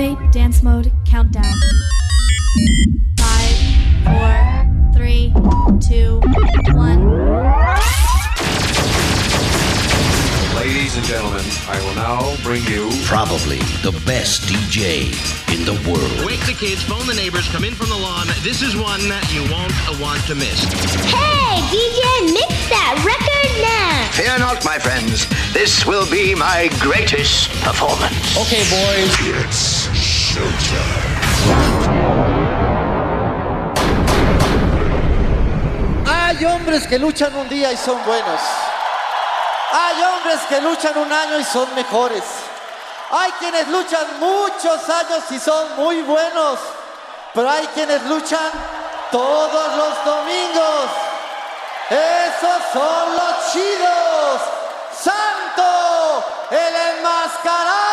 Activate dance mode countdown. Five, four, three, two, one. Ladies and gentlemen, I will now bring you Probably the best DJ in the world. Wake the kids, phone the neighbors, come in from the lawn. This is one that you won't want to miss. Hey, DJ, mix that record now. Fear not, my friends. This will be my greatest performance. Okay, boys. It's Showtime. Hay hombres que luchan un día y son buenos. Hay hombres que luchan un año y son mejores. Hay quienes luchan muchos años y son muy buenos. Pero hay quienes luchan todos los domingos. Esos son los chidos. Santo, el enmascarado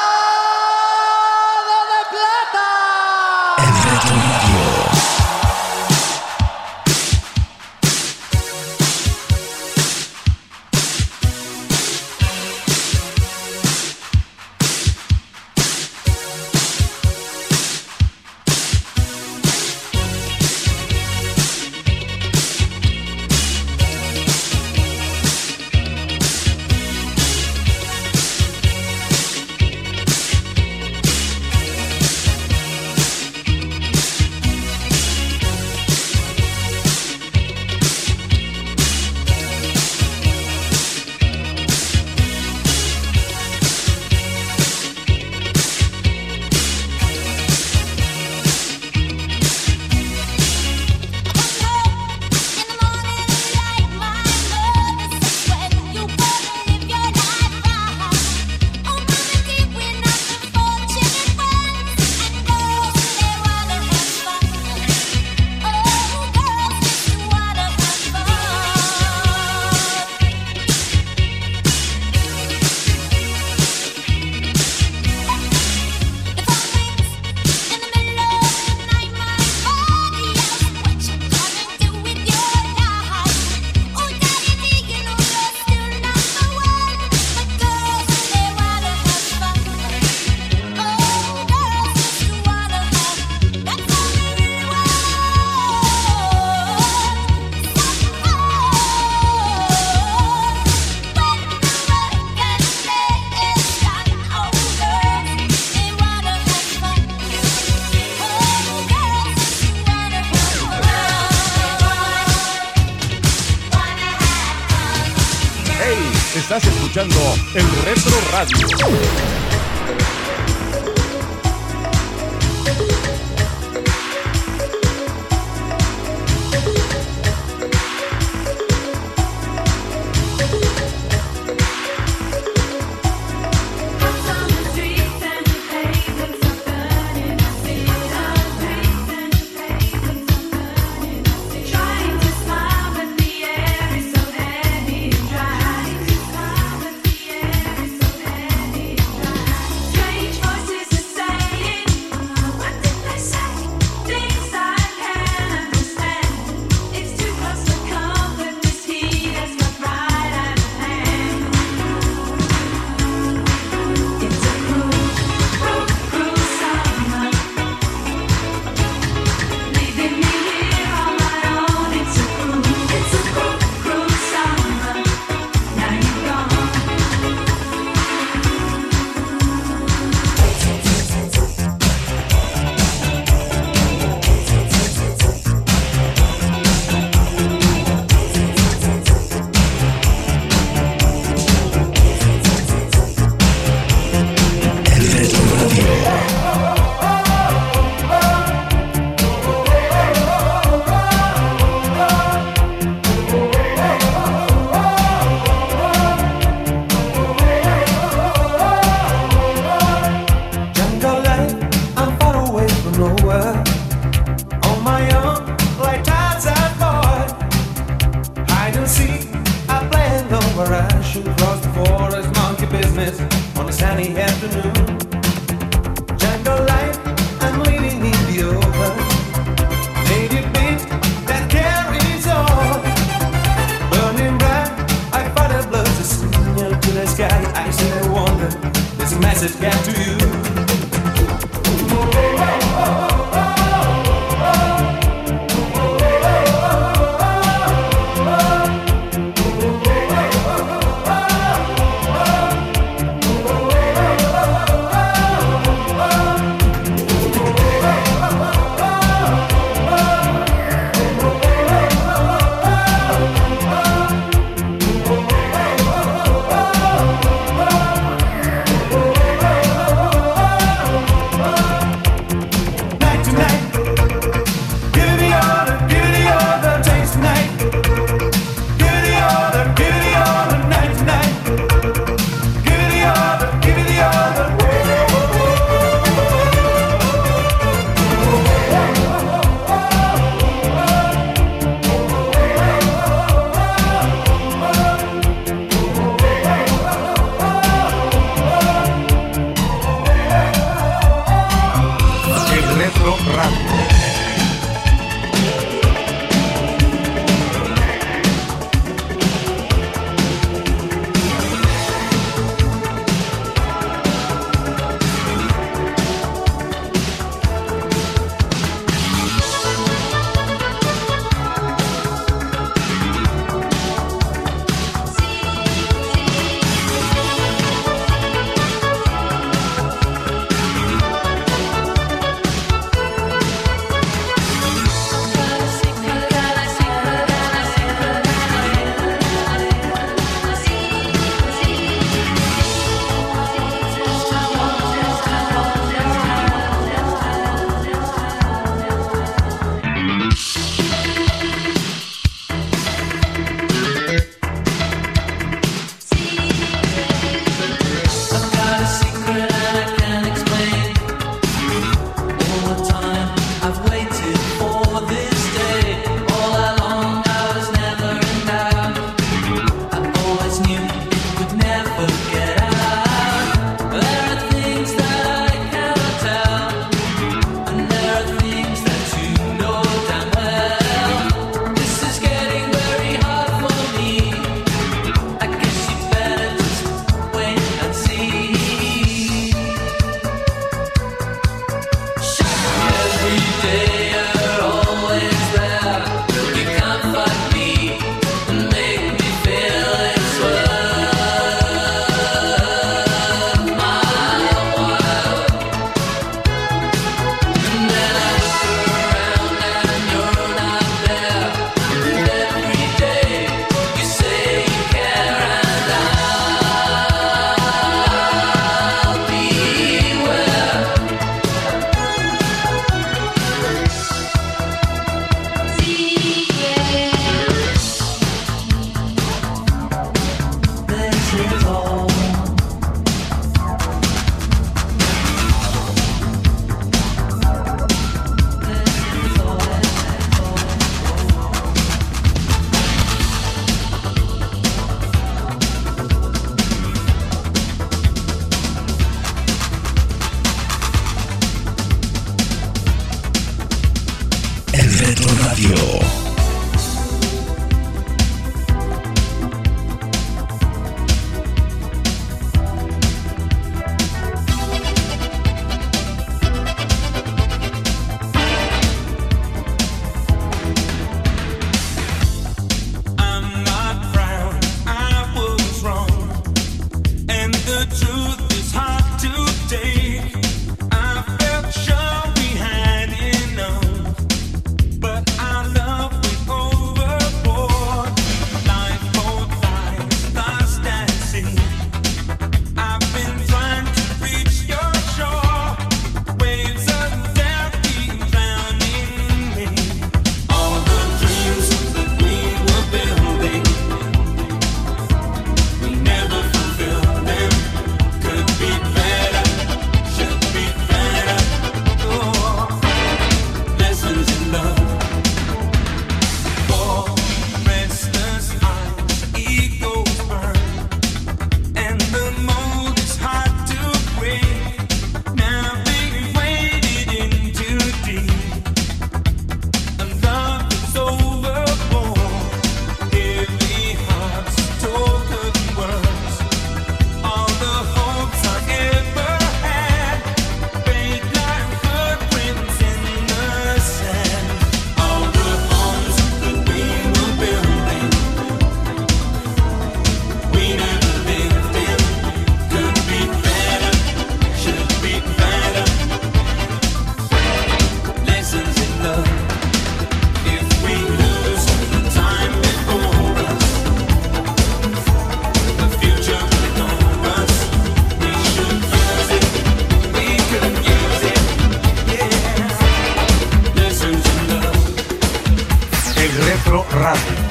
Come on,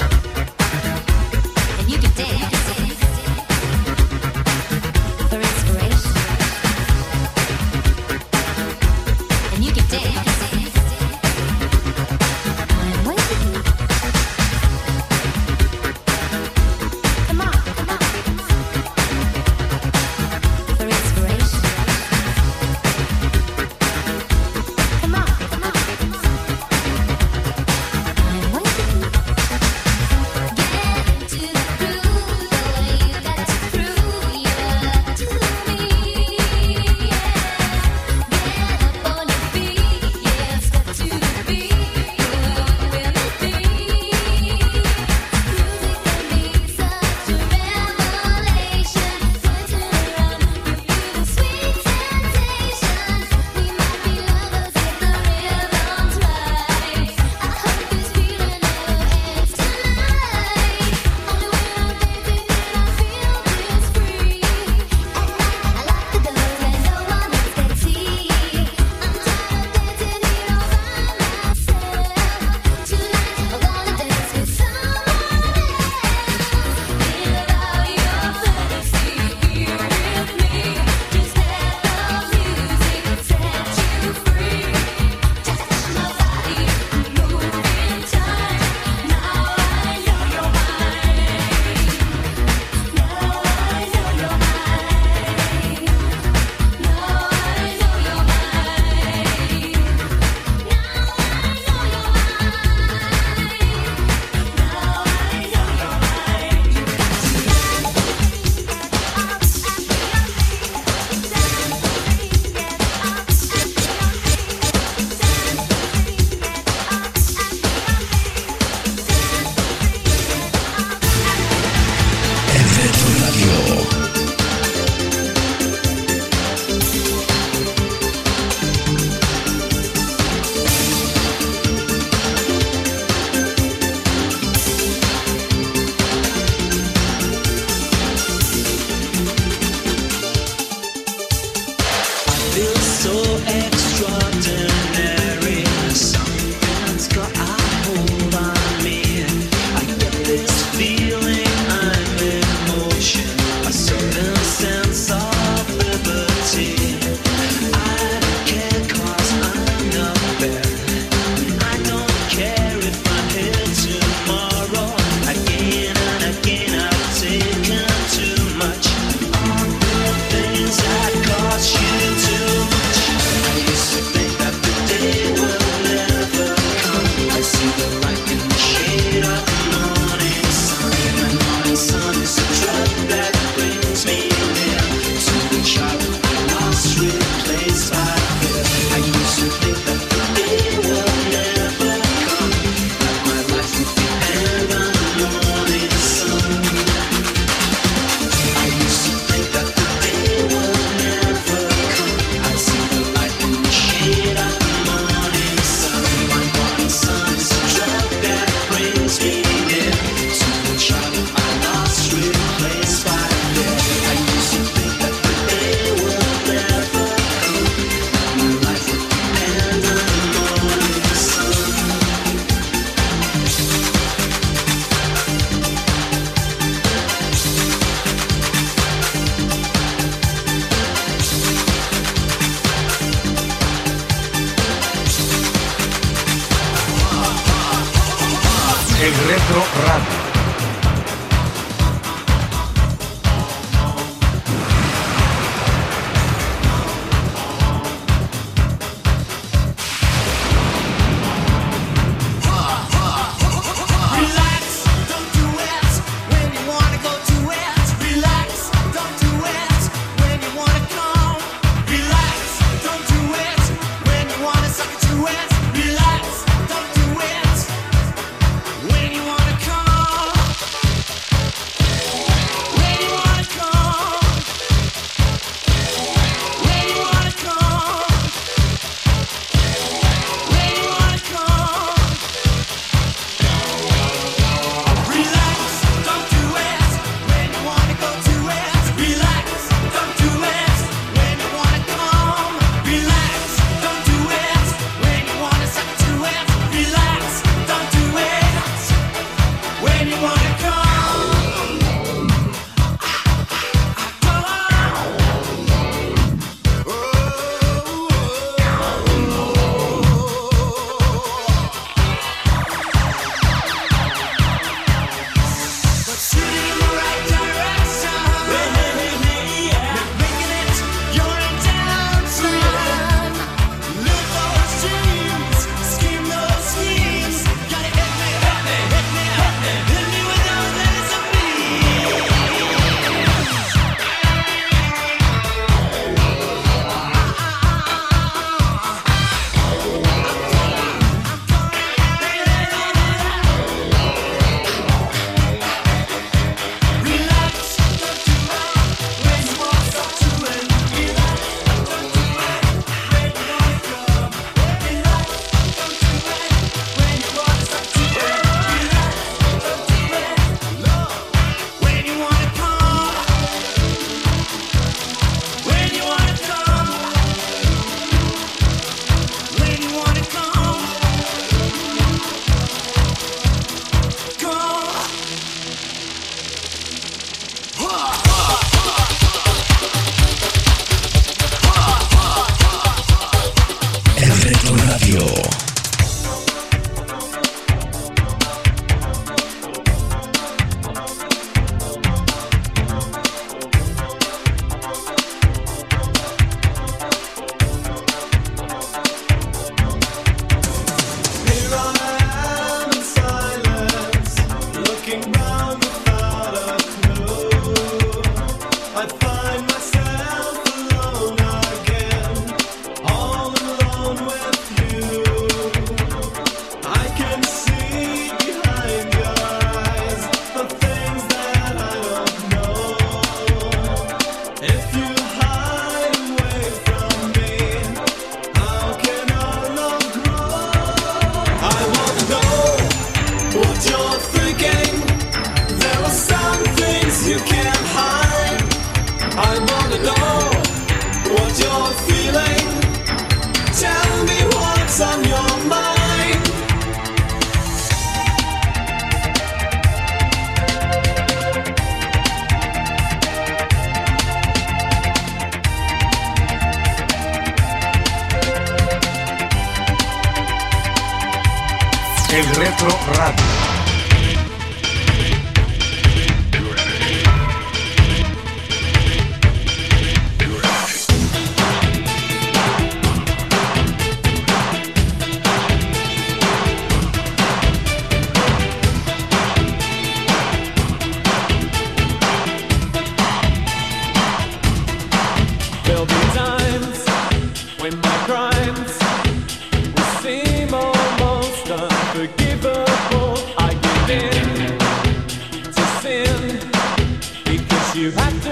You have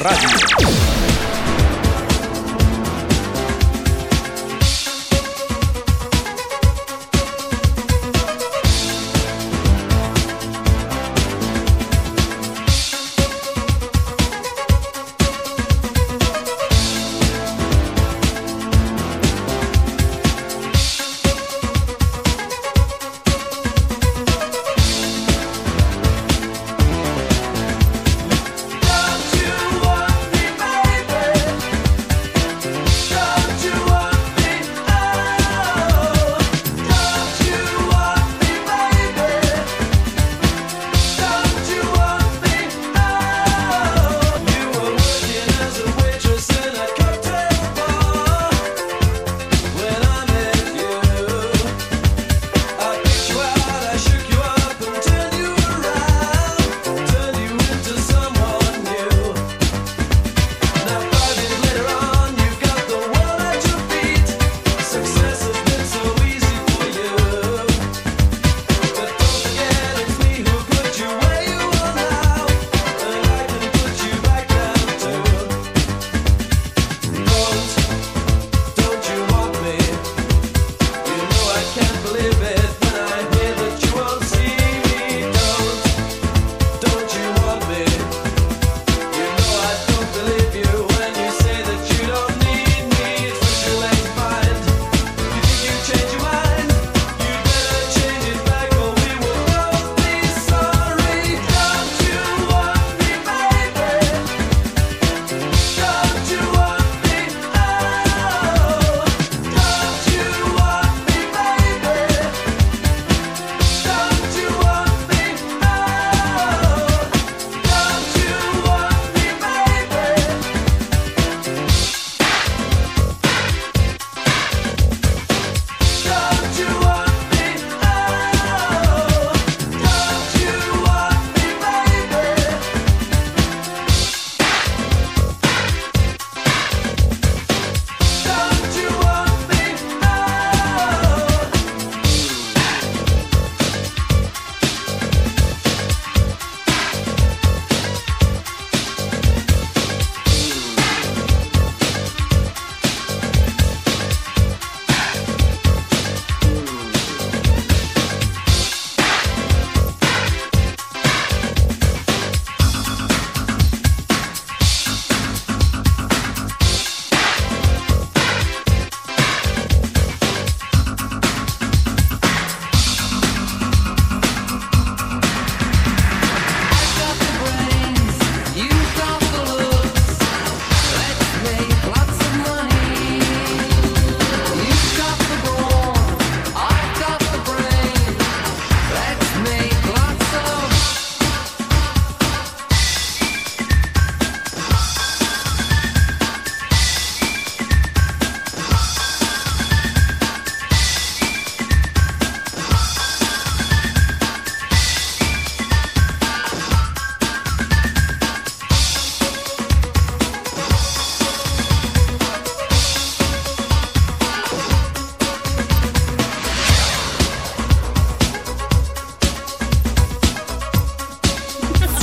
Radio.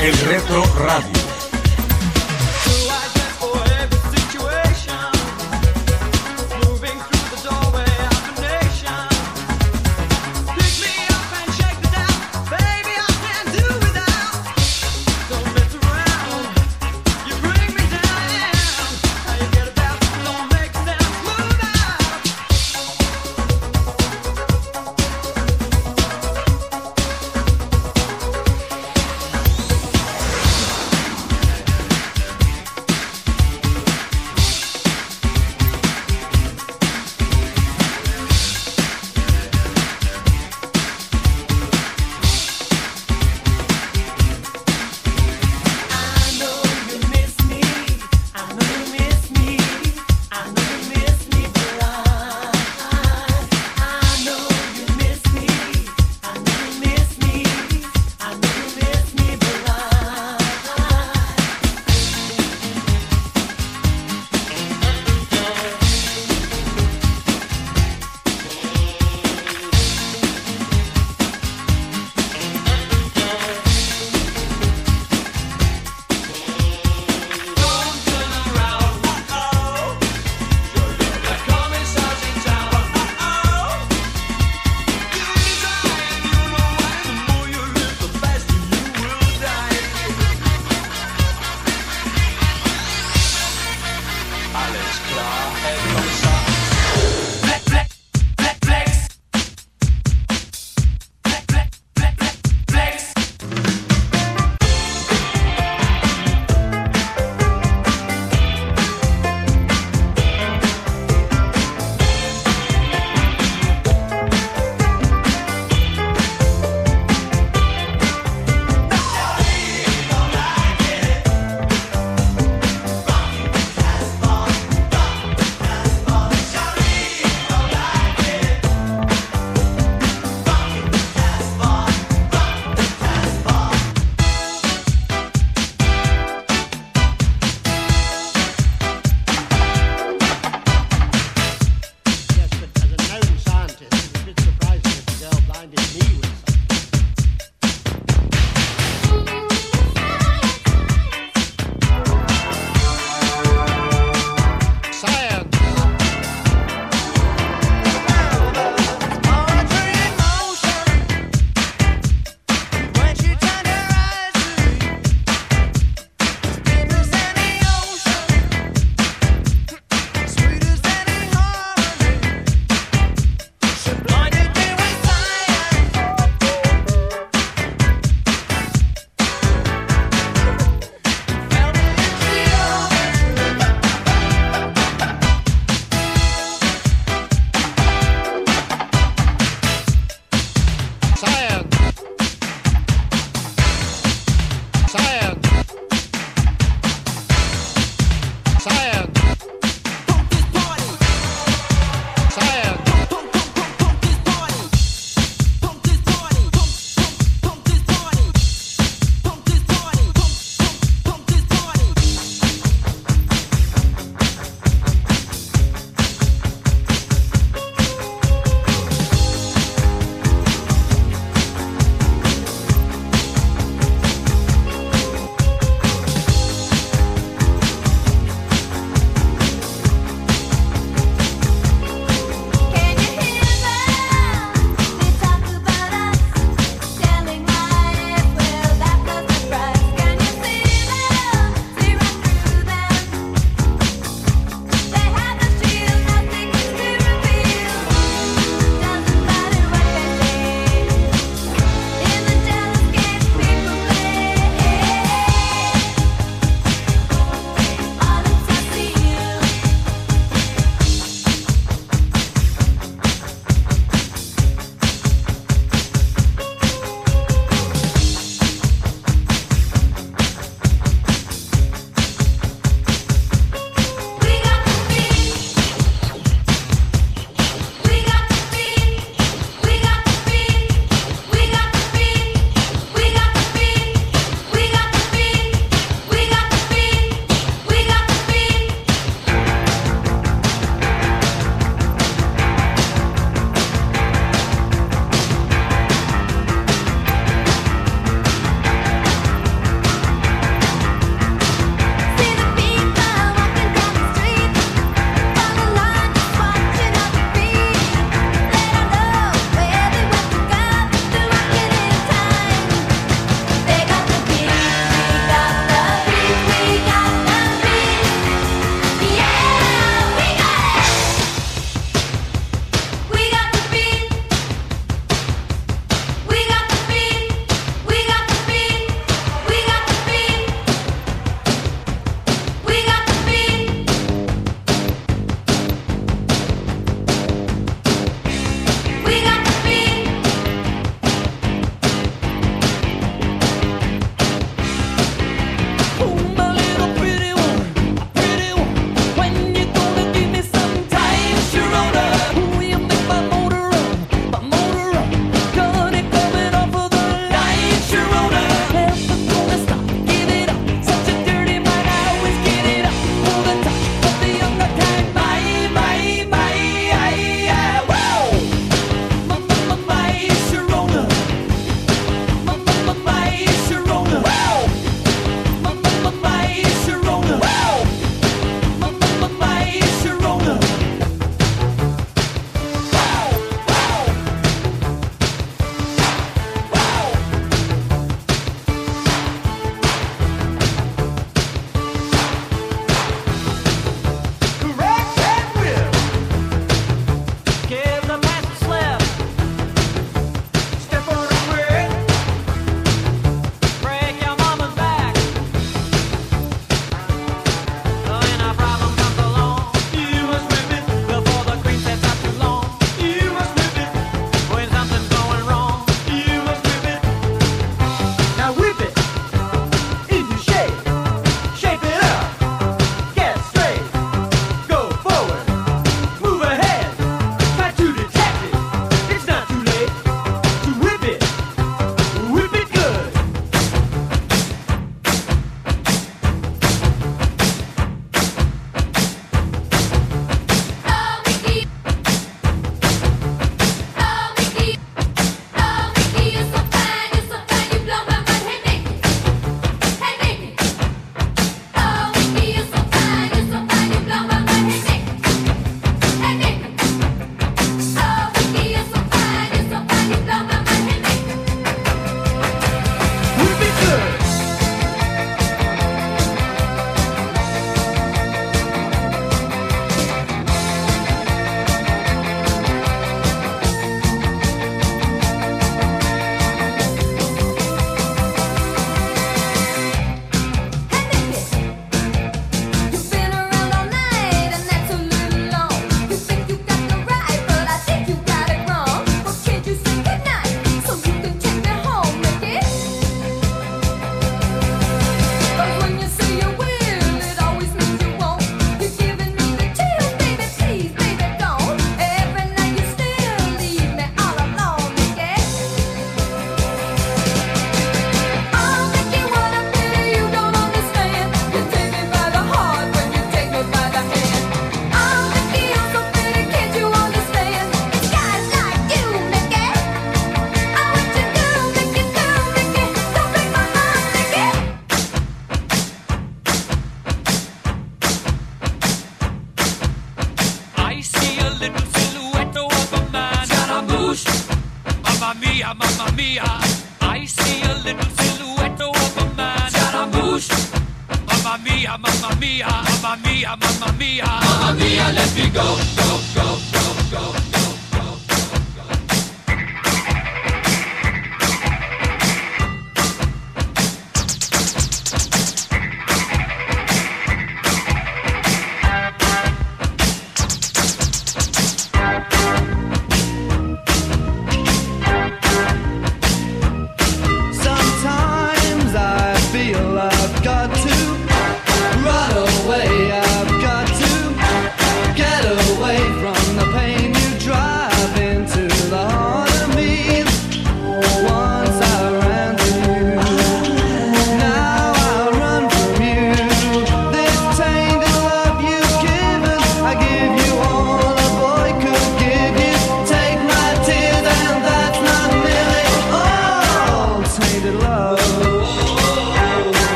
El Retro Radio.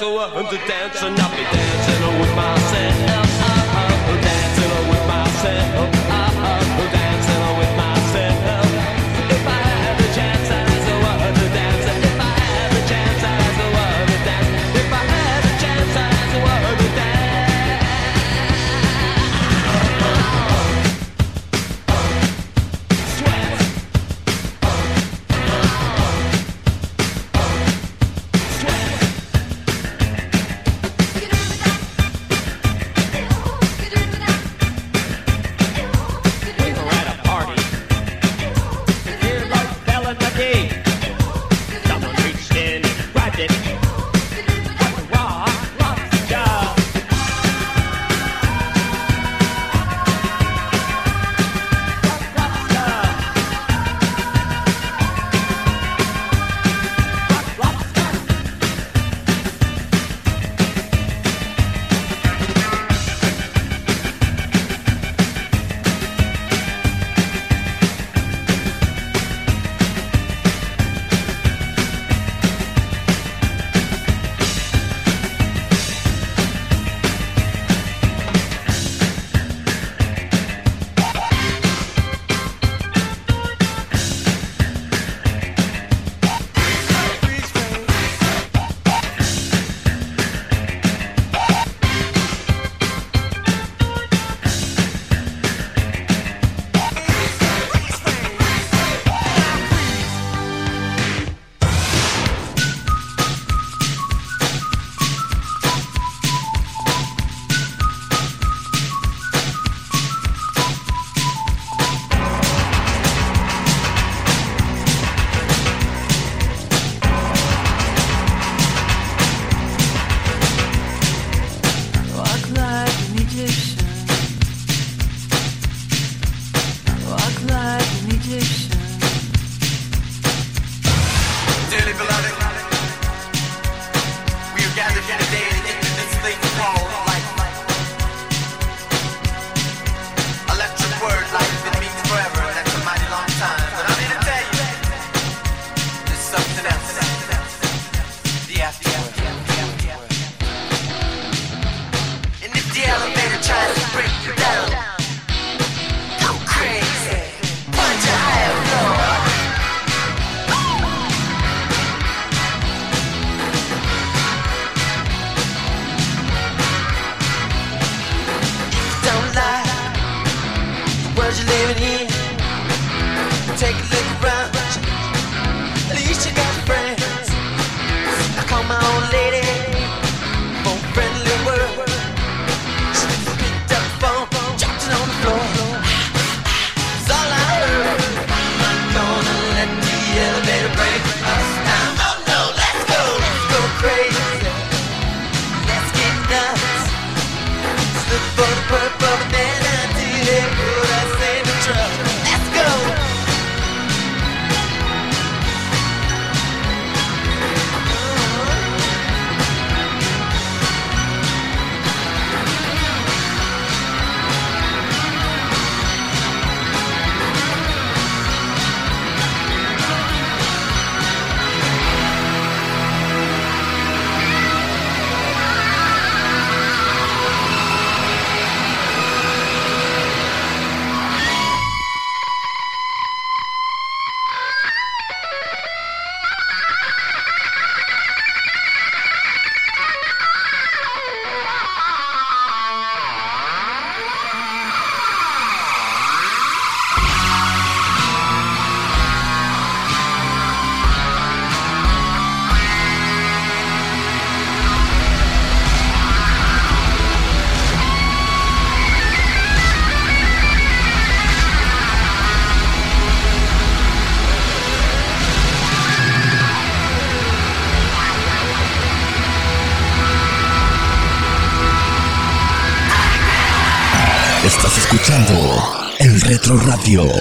Chance, I'd ask a Radio.